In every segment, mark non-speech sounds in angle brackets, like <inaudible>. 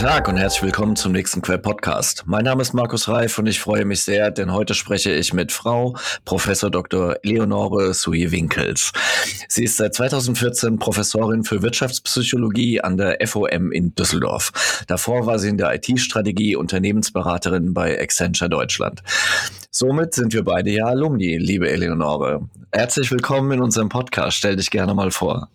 Tag und herzlich willkommen zum nächsten Quell Podcast. Mein Name ist Markus Reif und ich freue mich sehr, denn heute spreche ich mit Frau Professor Dr. Leonore Sui Winkels. Sie ist seit 2014 Professorin für Wirtschaftspsychologie an der FOM in Düsseldorf. Davor war sie in der IT-Strategie Unternehmensberaterin bei Accenture Deutschland. Somit sind wir beide ja Alumni, liebe Eleonore. Herzlich willkommen in unserem Podcast. Stell dich gerne mal vor.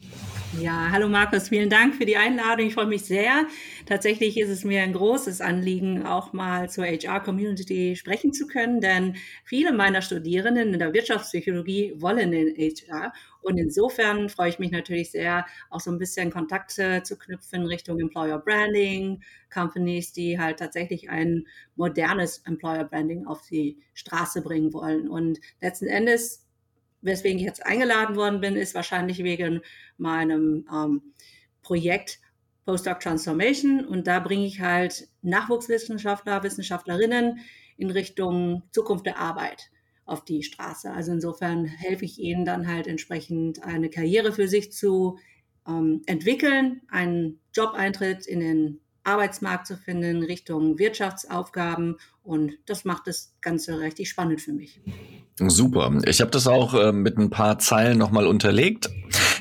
Ja, hallo Markus, vielen Dank für die Einladung. Ich freue mich sehr. Tatsächlich ist es mir ein großes Anliegen, auch mal zur HR-Community sprechen zu können, denn viele meiner Studierenden in der Wirtschaftspsychologie wollen in HR. Und insofern freue ich mich natürlich sehr, auch so ein bisschen Kontakte zu knüpfen Richtung Employer Branding, Companies, die halt tatsächlich ein modernes Employer Branding auf die Straße bringen wollen. Und letzten Endes weswegen ich jetzt eingeladen worden bin, ist wahrscheinlich wegen meinem ähm, Projekt Postdoc Transformation. Und da bringe ich halt Nachwuchswissenschaftler, Wissenschaftlerinnen in Richtung Zukunft der Arbeit auf die Straße. Also insofern helfe ich ihnen dann halt entsprechend eine Karriere für sich zu ähm, entwickeln, einen Jobeintritt in den Arbeitsmarkt zu finden, Richtung Wirtschaftsaufgaben. Und das macht das Ganze richtig spannend für mich. Super. Ich habe das auch äh, mit ein paar Zeilen nochmal unterlegt.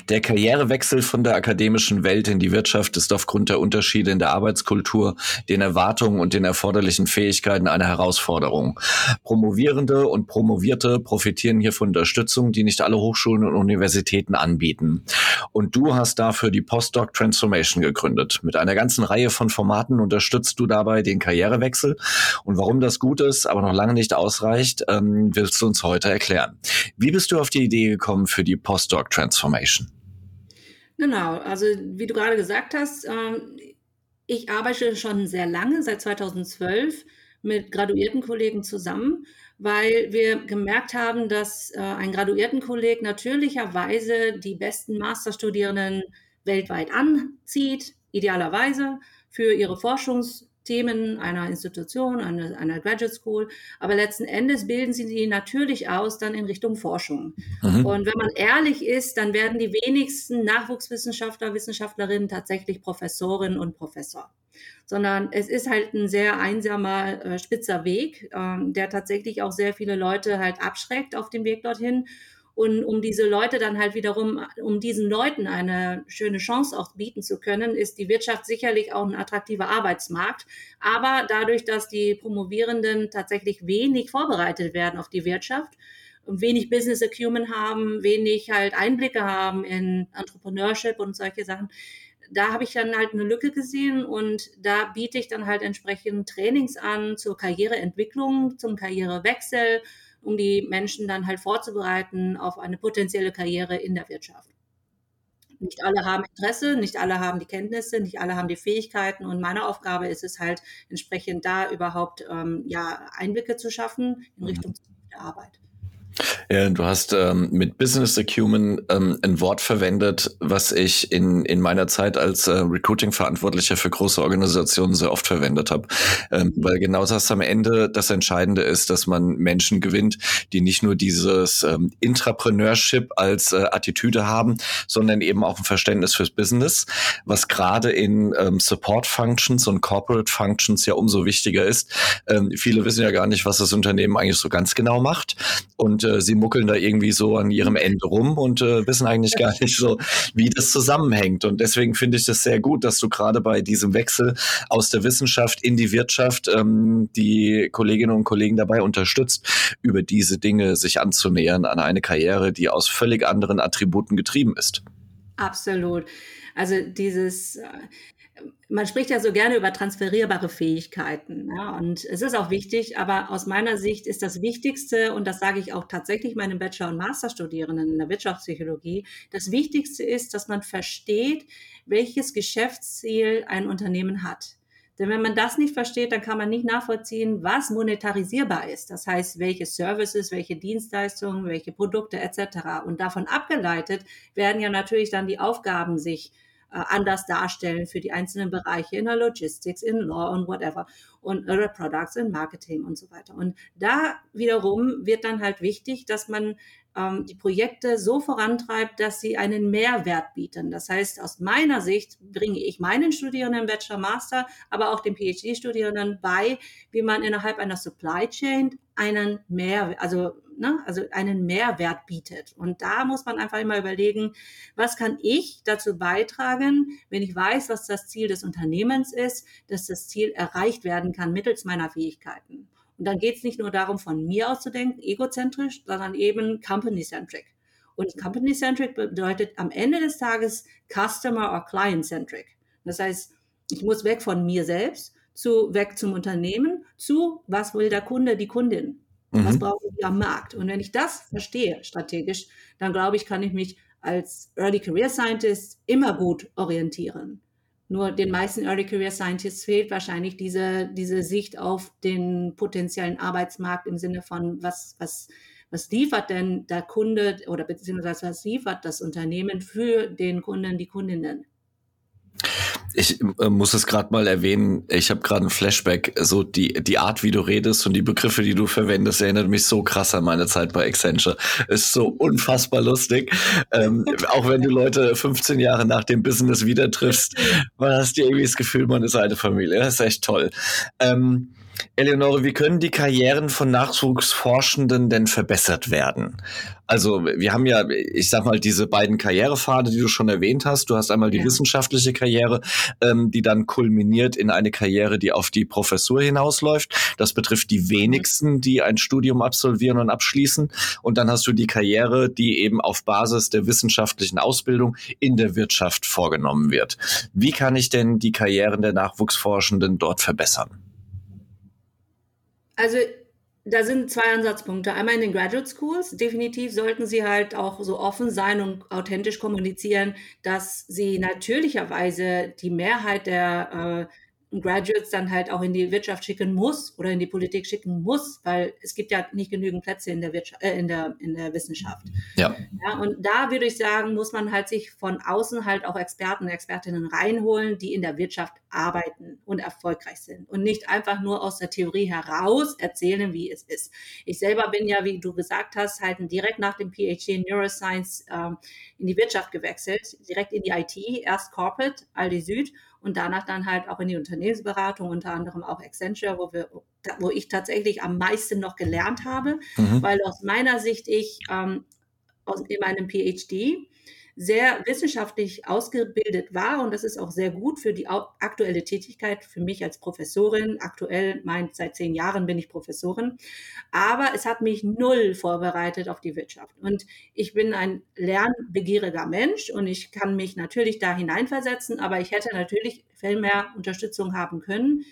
Der Karrierewechsel von der akademischen Welt in die Wirtschaft ist aufgrund der Unterschiede in der Arbeitskultur, den Erwartungen und den erforderlichen Fähigkeiten eine Herausforderung. Promovierende und Promovierte profitieren hier von Unterstützung, die nicht alle Hochschulen und Universitäten anbieten. Und du hast dafür die Postdoc Transformation gegründet. Mit einer ganzen Reihe von Formaten unterstützt du dabei den Karrierewechsel. Und warum das gut ist, aber noch lange nicht ausreicht, ähm, willst du uns heute erklären. Wie bist du auf die Idee gekommen für die Postdoc Transformation? Genau, also wie du gerade gesagt hast, ähm, ich arbeite schon sehr lange, seit 2012, mit graduierten Kollegen zusammen, weil wir gemerkt haben, dass äh, ein Graduiertenkolleg natürlicherweise die besten Masterstudierenden weltweit anzieht, idealerweise für ihre Forschungs- Themen einer Institution, einer, einer Graduate School. Aber letzten Endes bilden sie die natürlich aus dann in Richtung Forschung. Mhm. Und wenn man ehrlich ist, dann werden die wenigsten Nachwuchswissenschaftler, Wissenschaftlerinnen tatsächlich Professorin und Professor. Sondern es ist halt ein sehr einsamer, äh, spitzer Weg, äh, der tatsächlich auch sehr viele Leute halt abschreckt auf dem Weg dorthin. Und um diese Leute dann halt wiederum, um diesen Leuten eine schöne Chance auch bieten zu können, ist die Wirtschaft sicherlich auch ein attraktiver Arbeitsmarkt. Aber dadurch, dass die Promovierenden tatsächlich wenig vorbereitet werden auf die Wirtschaft, wenig Business Acumen haben, wenig halt Einblicke haben in Entrepreneurship und solche Sachen, da habe ich dann halt eine Lücke gesehen und da biete ich dann halt entsprechend Trainings an zur Karriereentwicklung, zum Karrierewechsel um die Menschen dann halt vorzubereiten auf eine potenzielle Karriere in der Wirtschaft. Nicht alle haben Interesse, nicht alle haben die Kenntnisse, nicht alle haben die Fähigkeiten und meine Aufgabe ist es halt entsprechend da überhaupt ähm, ja Einblicke zu schaffen in mhm. Richtung der Arbeit. Ja, du hast ähm, mit Business Acumen ähm, ein Wort verwendet, was ich in, in meiner Zeit als äh, Recruiting-Verantwortlicher für große Organisationen sehr oft verwendet habe. Ähm, weil genau das am Ende das Entscheidende ist, dass man Menschen gewinnt, die nicht nur dieses ähm, Intrapreneurship als äh, Attitüde haben, sondern eben auch ein Verständnis fürs Business, was gerade in ähm, Support-Functions und Corporate-Functions ja umso wichtiger ist. Ähm, viele wissen ja gar nicht, was das Unternehmen eigentlich so ganz genau macht. Und äh, sie muckeln da irgendwie so an ihrem Ende rum und äh, wissen eigentlich gar nicht so, wie das zusammenhängt. Und deswegen finde ich das sehr gut, dass du gerade bei diesem Wechsel aus der Wissenschaft in die Wirtschaft ähm, die Kolleginnen und Kollegen dabei unterstützt, über diese Dinge sich anzunähern an eine Karriere, die aus völlig anderen Attributen getrieben ist. Absolut. Also dieses, äh, man spricht ja so gerne über transferierbare Fähigkeiten. Ja, und es ist auch wichtig, aber aus meiner Sicht ist das Wichtigste, und das sage ich auch tatsächlich meinen Bachelor- und Masterstudierenden in der Wirtschaftspsychologie, das Wichtigste ist, dass man versteht, welches Geschäftsziel ein Unternehmen hat. Denn wenn man das nicht versteht, dann kann man nicht nachvollziehen, was monetarisierbar ist. Das heißt, welche Services, welche Dienstleistungen, welche Produkte etc. Und davon abgeleitet werden ja natürlich dann die Aufgaben sich anders darstellen für die einzelnen Bereiche in der Logistics, in Law und whatever. und oder Products in Marketing und so weiter. Und da wiederum wird dann halt wichtig, dass man ähm, die Projekte so vorantreibt, dass sie einen Mehrwert bieten. Das heißt, aus meiner Sicht bringe ich meinen Studierenden Bachelor, Master, aber auch den PhD-Studierenden bei, wie man innerhalb einer Supply Chain einen Mehrwert, also ne, also einen Mehrwert bietet. Und da muss man einfach immer überlegen, was kann ich dazu beitragen, wenn ich weiß, was das Ziel des Unternehmens ist, dass das Ziel erreicht werden kann mittels meiner Fähigkeiten. Und dann geht es nicht nur darum, von mir aus zu denken, egozentrisch, sondern eben company-centric. Und company-centric bedeutet am Ende des Tages Customer- or Client-centric. Das heißt, ich muss weg von mir selbst, zu weg zum Unternehmen, zu was will der Kunde, die Kundin. Was mhm. brauchen wir am Markt? Und wenn ich das verstehe strategisch, dann glaube ich, kann ich mich als Early Career Scientist immer gut orientieren. Nur den meisten Early Career Scientists fehlt wahrscheinlich diese, diese Sicht auf den potenziellen Arbeitsmarkt im Sinne von, was, was, was liefert denn der Kunde oder beziehungsweise was liefert das Unternehmen für den Kunden, die Kundinnen? Ich äh, muss es gerade mal erwähnen, ich habe gerade ein Flashback, so die, die Art, wie du redest und die Begriffe, die du verwendest, erinnert mich so krass an meine Zeit bei Accenture. Ist so unfassbar lustig. Ähm, auch wenn du Leute 15 Jahre nach dem Business wieder triffst, man hast dir irgendwie das Gefühl, man ist eine Familie. Das ist echt toll. Ähm, Eleonore, wie können die Karrieren von Nachwuchsforschenden denn verbessert werden? Also wir haben ja, ich sag mal, diese beiden Karrierepfade, die du schon erwähnt hast. Du hast einmal die ja. wissenschaftliche Karriere, ähm, die dann kulminiert in eine Karriere, die auf die Professur hinausläuft. Das betrifft die wenigsten, die ein Studium absolvieren und abschließen. Und dann hast du die Karriere, die eben auf Basis der wissenschaftlichen Ausbildung in der Wirtschaft vorgenommen wird. Wie kann ich denn die Karrieren der Nachwuchsforschenden dort verbessern? Also da sind zwei Ansatzpunkte. Einmal in den Graduate Schools. Definitiv sollten sie halt auch so offen sein und authentisch kommunizieren, dass sie natürlicherweise die Mehrheit der äh, Graduates dann halt auch in die Wirtschaft schicken muss oder in die Politik schicken muss, weil es gibt ja nicht genügend Plätze in der Wirtschaft, äh, in der in der Wissenschaft. Ja. ja. Und da würde ich sagen, muss man halt sich von außen halt auch Experten und Expertinnen reinholen, die in der Wirtschaft arbeiten und erfolgreich sind und nicht einfach nur aus der Theorie heraus erzählen, wie es ist. Ich selber bin ja, wie du gesagt hast, halt direkt nach dem PhD in Neuroscience ähm, in die Wirtschaft gewechselt, direkt in die IT, erst Corporate, Aldi Süd und danach dann halt auch in die Unternehmensberatung, unter anderem auch Accenture, wo, wir, wo ich tatsächlich am meisten noch gelernt habe, mhm. weil aus meiner Sicht ich ähm, aus, in meinem PhD sehr wissenschaftlich ausgebildet war und das ist auch sehr gut für die aktuelle Tätigkeit für mich als Professorin. Aktuell, mein, seit zehn Jahren bin ich Professorin, aber es hat mich null vorbereitet auf die Wirtschaft. Und ich bin ein lernbegieriger Mensch und ich kann mich natürlich da hineinversetzen, aber ich hätte natürlich viel mehr Unterstützung haben können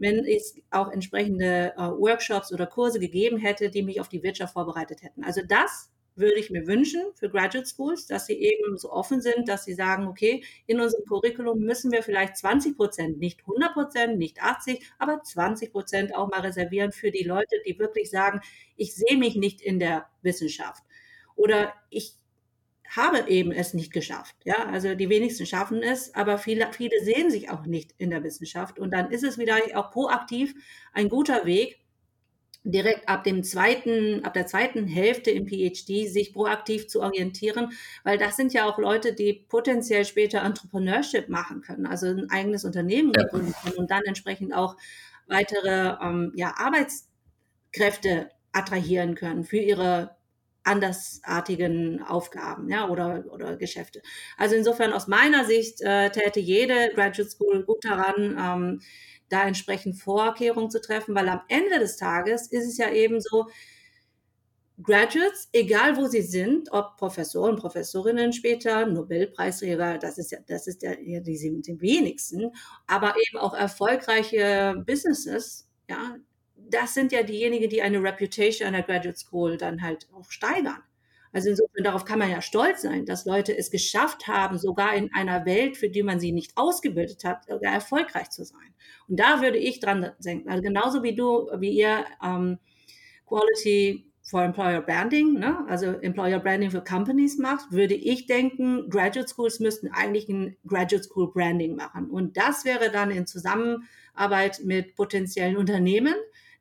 wenn es auch entsprechende äh, Workshops oder Kurse gegeben hätte, die mich auf die Wirtschaft vorbereitet hätten. Also das würde ich mir wünschen für Graduate Schools, dass sie eben so offen sind, dass sie sagen, okay, in unserem Curriculum müssen wir vielleicht 20 Prozent, nicht 100 Prozent, nicht 80, aber 20 Prozent auch mal reservieren für die Leute, die wirklich sagen, ich sehe mich nicht in der Wissenschaft oder ich habe eben es nicht geschafft. Ja, also die wenigsten schaffen es, aber viele, viele sehen sich auch nicht in der Wissenschaft. Und dann ist es wieder auch proaktiv ein guter Weg, direkt ab dem zweiten, ab der zweiten Hälfte im PhD sich proaktiv zu orientieren, weil das sind ja auch Leute, die potenziell später Entrepreneurship machen können, also ein eigenes Unternehmen ja. gründen können und dann entsprechend auch weitere ähm, ja, Arbeitskräfte attrahieren können für ihre andersartigen Aufgaben ja, oder, oder Geschäfte. Also insofern aus meiner Sicht äh, täte jede Graduate School gut daran, ähm, da entsprechend Vorkehrungen zu treffen, weil am Ende des Tages ist es ja eben so, Graduates, egal wo sie sind, ob Professoren, Professorinnen später, Nobelpreisträger, das ist ja, das ist ja, die die wenigsten, aber eben auch erfolgreiche Businesses, ja, das sind ja diejenigen, die eine Reputation an der Graduate School dann halt auch steigern. Also insofern, darauf kann man ja stolz sein, dass Leute es geschafft haben, sogar in einer Welt, für die man sie nicht ausgebildet hat, erfolgreich zu sein. Und da würde ich dran denken. Also genauso wie du, wie ihr ähm, Quality for Employer Branding, ne? also Employer Branding für Companies macht, würde ich denken, Graduate Schools müssten eigentlich ein Graduate School Branding machen. Und das wäre dann in Zusammenarbeit Arbeit mit potenziellen Unternehmen,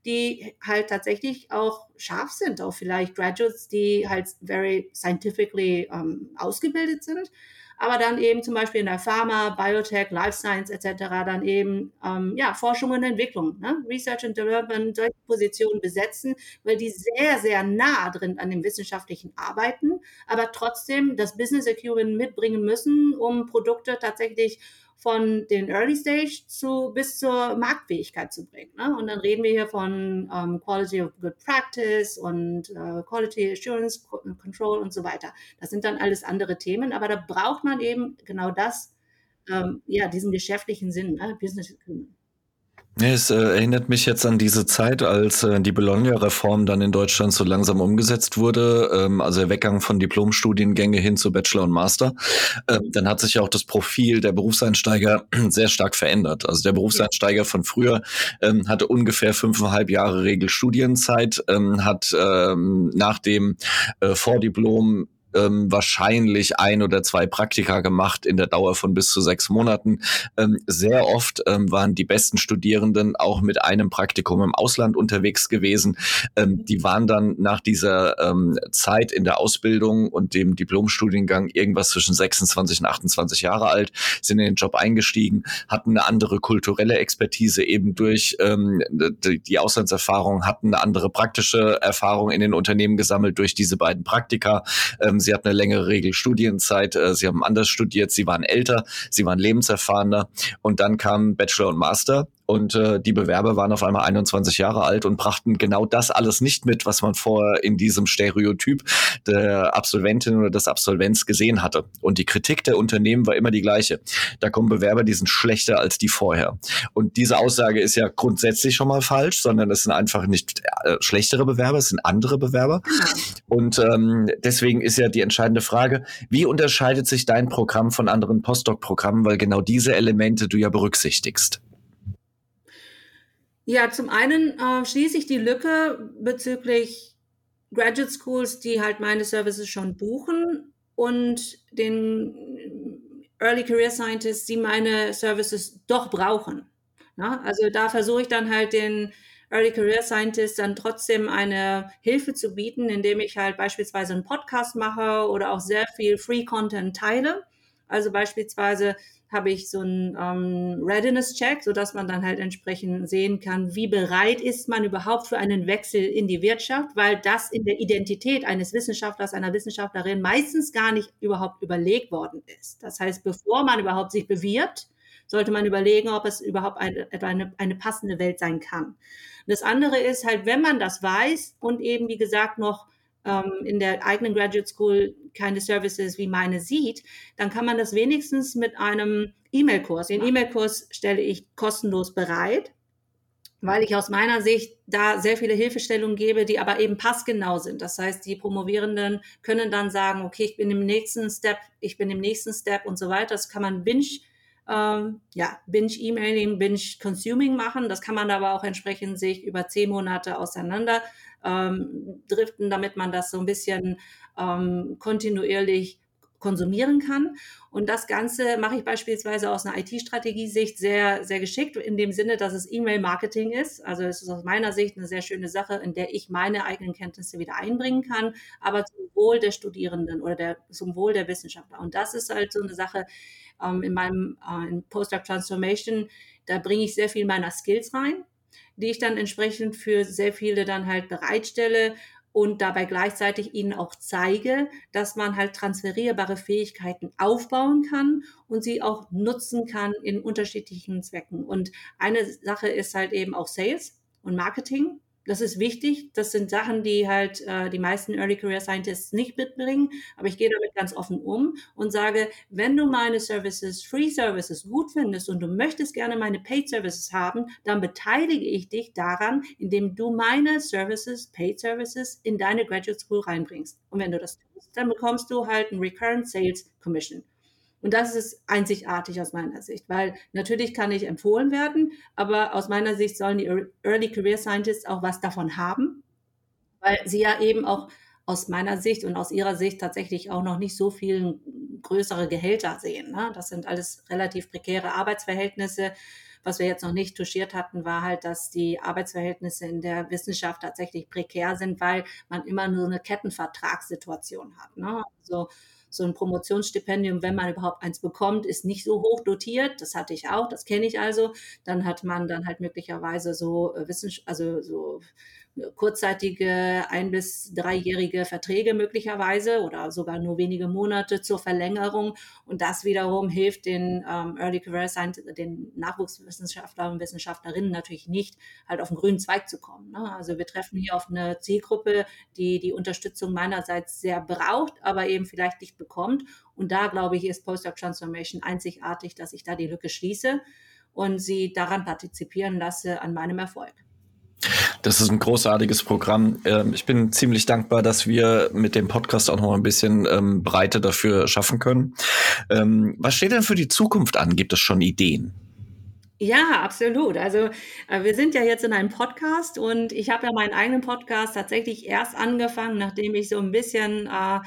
die halt tatsächlich auch scharf sind, auch vielleicht Graduates, die halt very scientifically ähm, ausgebildet sind aber dann eben zum Beispiel in der Pharma, Biotech, Life Science etc. dann eben ähm, ja, Forschung und Entwicklung, ne? Research and Development, solche Positionen besetzen, weil die sehr, sehr nah drin an dem wissenschaftlichen Arbeiten, aber trotzdem das Business Acumen mitbringen müssen, um Produkte tatsächlich von den Early Stage zu bis zur Marktfähigkeit zu bringen. Ne? Und dann reden wir hier von ähm, Quality of Good Practice und äh, Quality Assurance Control und so weiter. Das sind dann alles andere Themen, aber da braucht man eben genau das, ähm, ja, diesen geschäftlichen Sinn, ne? Business Acumen. Es äh, erinnert mich jetzt an diese Zeit, als äh, die Bologna-Reform dann in Deutschland so langsam umgesetzt wurde, ähm, also der Weggang von Diplomstudiengänge hin zu Bachelor und Master. Ähm, dann hat sich auch das Profil der Berufseinsteiger <clears throat> sehr stark verändert. Also der Berufseinsteiger von früher ähm, hatte ungefähr fünfeinhalb Jahre Regelstudienzeit, ähm, hat ähm, nach dem äh, Vordiplom ähm, wahrscheinlich ein oder zwei Praktika gemacht in der Dauer von bis zu sechs Monaten. Ähm, sehr oft ähm, waren die besten Studierenden auch mit einem Praktikum im Ausland unterwegs gewesen. Ähm, die waren dann nach dieser ähm, Zeit in der Ausbildung und dem Diplomstudiengang irgendwas zwischen 26 und 28 Jahre alt, sind in den Job eingestiegen, hatten eine andere kulturelle Expertise eben durch ähm, die Auslandserfahrung, hatten eine andere praktische Erfahrung in den Unternehmen gesammelt durch diese beiden Praktika. Ähm, sie hatten eine längere Regelstudienzeit, äh, sie haben anders studiert, sie waren älter, sie waren lebenserfahrener. Und dann kam Bachelor und Master und äh, die Bewerber waren auf einmal 21 Jahre alt und brachten genau das alles nicht mit, was man vorher in diesem Stereotyp der Absolventin oder des Absolvents gesehen hatte. Und die Kritik der Unternehmen war immer die gleiche. Da kommen Bewerber, die sind schlechter als die vorher. Und diese Aussage ist ja grundsätzlich schon mal falsch, sondern es sind einfach nicht äh, schlechtere Bewerber, es sind andere Bewerber. Und ähm, deswegen ist ja die entscheidende Frage, wie unterscheidet sich dein Programm von anderen Postdoc-Programmen, weil genau diese Elemente du ja berücksichtigst. Ja, zum einen äh, schließe ich die Lücke bezüglich Graduate Schools, die halt meine Services schon buchen und den Early Career Scientists, die meine Services doch brauchen. Ja, also da versuche ich dann halt den Early Career Scientists dann trotzdem eine Hilfe zu bieten, indem ich halt beispielsweise einen Podcast mache oder auch sehr viel Free Content teile. Also beispielsweise habe ich so einen ähm, Readiness-Check, sodass man dann halt entsprechend sehen kann, wie bereit ist man überhaupt für einen Wechsel in die Wirtschaft, weil das in der Identität eines Wissenschaftlers, einer Wissenschaftlerin meistens gar nicht überhaupt überlegt worden ist. Das heißt, bevor man überhaupt sich bewirbt, sollte man überlegen, ob es überhaupt eine, eine, eine passende Welt sein kann. das andere ist halt, wenn man das weiß und eben, wie gesagt, noch ähm, in der eigenen Graduate School keine Services wie meine sieht, dann kann man das wenigstens mit einem E-Mail-Kurs. Den E-Mail-Kurs stelle ich kostenlos bereit, weil ich aus meiner Sicht da sehr viele Hilfestellungen gebe, die aber eben passgenau sind. Das heißt, die Promovierenden können dann sagen, okay, ich bin im nächsten Step, ich bin im nächsten Step und so weiter. Das kann man binge ähm, ja, Binge-Emailing, Binge-Consuming machen. Das kann man aber auch entsprechend sich über zehn Monate auseinander ähm, driften, damit man das so ein bisschen ähm, kontinuierlich konsumieren kann. Und das Ganze mache ich beispielsweise aus einer IT-Strategie-Sicht sehr, sehr geschickt, in dem Sinne, dass es E-Mail-Marketing ist. Also es ist aus meiner Sicht eine sehr schöne Sache, in der ich meine eigenen Kenntnisse wieder einbringen kann, aber zum Wohl der Studierenden oder der, zum Wohl der Wissenschaftler. Und das ist halt so eine Sache ähm, in meinem äh, Postdoc Transformation, da bringe ich sehr viel meiner Skills rein die ich dann entsprechend für sehr viele dann halt bereitstelle und dabei gleichzeitig ihnen auch zeige, dass man halt transferierbare Fähigkeiten aufbauen kann und sie auch nutzen kann in unterschiedlichen Zwecken. Und eine Sache ist halt eben auch Sales und Marketing. Das ist wichtig. Das sind Sachen, die halt äh, die meisten Early Career Scientists nicht mitbringen. Aber ich gehe damit ganz offen um und sage, wenn du meine Services, Free Services gut findest und du möchtest gerne meine Paid Services haben, dann beteilige ich dich daran, indem du meine Services, Paid Services in deine Graduate School reinbringst. Und wenn du das tust, dann bekommst du halt ein Recurrent Sales Commission. Und das ist einzigartig aus meiner Sicht, weil natürlich kann ich empfohlen werden, aber aus meiner Sicht sollen die Early Career Scientists auch was davon haben, weil sie ja eben auch aus meiner Sicht und aus ihrer Sicht tatsächlich auch noch nicht so viel größere Gehälter sehen. Ne? Das sind alles relativ prekäre Arbeitsverhältnisse, Was wir jetzt noch nicht touchiert hatten, war halt, dass die Arbeitsverhältnisse in der Wissenschaft tatsächlich prekär sind, weil man immer nur eine Kettenvertragssituation hat. Ne? Also so ein Promotionsstipendium, wenn man überhaupt eins bekommt, ist nicht so hoch dotiert. Das hatte ich auch, das kenne ich also. Dann hat man dann halt möglicherweise so äh, also so kurzzeitige ein- bis dreijährige Verträge möglicherweise oder sogar nur wenige Monate zur Verlängerung. Und das wiederum hilft den ähm, Early Career Science, den Nachwuchswissenschaftlern und Wissenschaftlerinnen natürlich nicht, halt auf den grünen Zweig zu kommen. Ne? Also wir treffen hier auf eine Zielgruppe, die die Unterstützung meinerseits sehr braucht, aber eben vielleicht nicht bekommt. Und da glaube ich, ist Postdoc Transformation einzigartig, dass ich da die Lücke schließe und sie daran partizipieren lasse an meinem Erfolg. Das ist ein großartiges Programm. Ähm, ich bin ziemlich dankbar, dass wir mit dem Podcast auch noch ein bisschen ähm, Breite dafür schaffen können. Ähm, was steht denn für die Zukunft an? Gibt es schon Ideen? Ja, absolut. Also äh, wir sind ja jetzt in einem Podcast und ich habe ja meinen eigenen Podcast tatsächlich erst angefangen, nachdem ich so ein bisschen äh,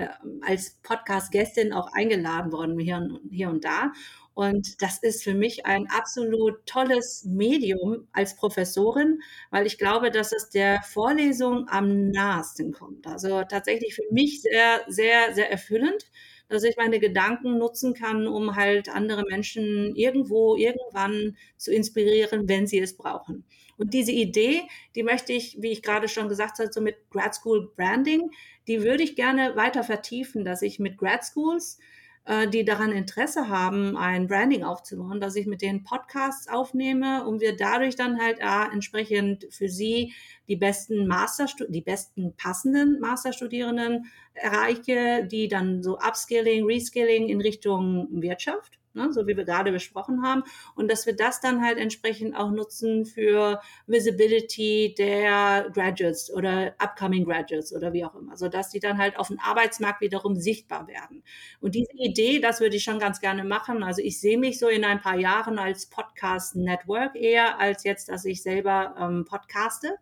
äh als Podcast-Gästin auch eingeladen worden hier, hier und da. Und das ist für mich ein absolut tolles Medium als Professorin, weil ich glaube, dass es der Vorlesung am nahesten kommt. Also tatsächlich für mich sehr, sehr, sehr erfüllend, dass ich meine Gedanken nutzen kann, um halt andere Menschen irgendwo, irgendwann zu inspirieren, wenn sie es brauchen. Und diese Idee, die möchte ich, wie ich gerade schon gesagt habe, so mit Grad School Branding, die würde ich gerne weiter vertiefen, dass ich mit Grad Schools äh, die daran Interesse haben, ein Branding aufzubauen, dass ich mit denen Podcasts aufnehme und wir dadurch dann halt äh, entsprechend für sie die besten Master, die besten passenden Masterstudierenden erreiche, die dann so Upskilling, Reskilling in Richtung Wirtschaft ne, so wie wir gerade besprochen haben. Und dass wir das dann halt entsprechend auch nutzen für Visibility der Graduates oder Upcoming Graduates oder wie auch immer, sodass die dann halt auf dem Arbeitsmarkt wiederum sichtbar werden. Und diese Idee, das würde ich schon ganz gerne machen. Also ich sehe mich so in ein paar Jahren als Podcast-Network eher, als jetzt, dass ich selber ähm, podcaste.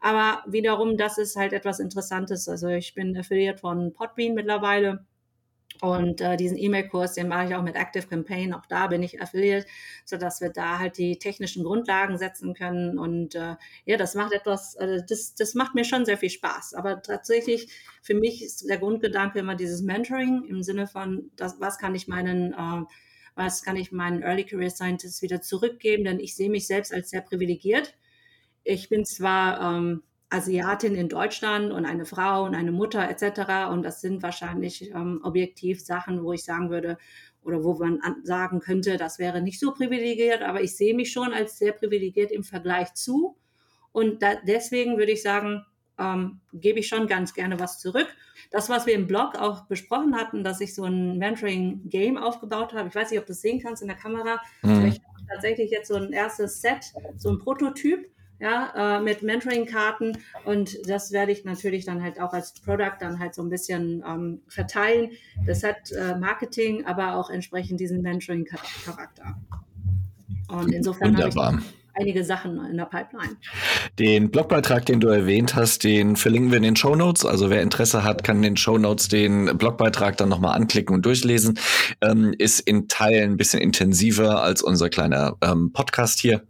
Aber wiederum, das ist halt etwas Interessantes. Also ich bin affiliiert von Podbean mittlerweile und äh, diesen E-Mail-Kurs, den mache ich auch mit Active Campaign, auch da bin ich affiliiert, sodass wir da halt die technischen Grundlagen setzen können. Und äh, ja, das macht etwas, äh, das, das macht mir schon sehr viel Spaß. Aber tatsächlich, für mich ist der Grundgedanke immer dieses Mentoring im Sinne von, das, was kann ich meinen, äh, was kann ich meinen Early Career Scientists wieder zurückgeben, denn ich sehe mich selbst als sehr privilegiert. Ich bin zwar ähm, Asiatin in Deutschland und eine Frau und eine Mutter etc. Und das sind wahrscheinlich ähm, objektiv Sachen, wo ich sagen würde oder wo man sagen könnte, das wäre nicht so privilegiert, aber ich sehe mich schon als sehr privilegiert im Vergleich zu. Und da, deswegen würde ich sagen, ähm, gebe ich schon ganz gerne was zurück. Das, was wir im Blog auch besprochen hatten, dass ich so ein Mentoring-Game aufgebaut habe, ich weiß nicht, ob du es sehen kannst in der Kamera, mhm. ich habe tatsächlich jetzt so ein erstes Set, so ein Prototyp ja, äh, mit Mentoring-Karten und das werde ich natürlich dann halt auch als Product dann halt so ein bisschen ähm, verteilen. Das hat äh, Marketing, aber auch entsprechend diesen Mentoring-Charakter. Und insofern habe ich einige Sachen in der Pipeline. Den Blogbeitrag, den du erwähnt hast, den verlinken wir in den Show Notes. Also wer Interesse hat, kann in den Show Notes den Blogbeitrag dann nochmal anklicken und durchlesen. Ähm, ist in Teilen ein bisschen intensiver als unser kleiner ähm, Podcast hier.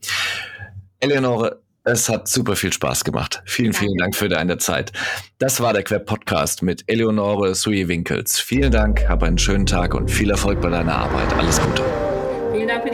Eleonore, es hat super viel Spaß gemacht. Vielen, Danke. vielen Dank für deine Zeit. Das war der Queb Podcast mit Eleonore Sui-Winkels. Vielen Dank, hab einen schönen Tag und viel Erfolg bei deiner Arbeit. Alles Gute. Vielen Dank für die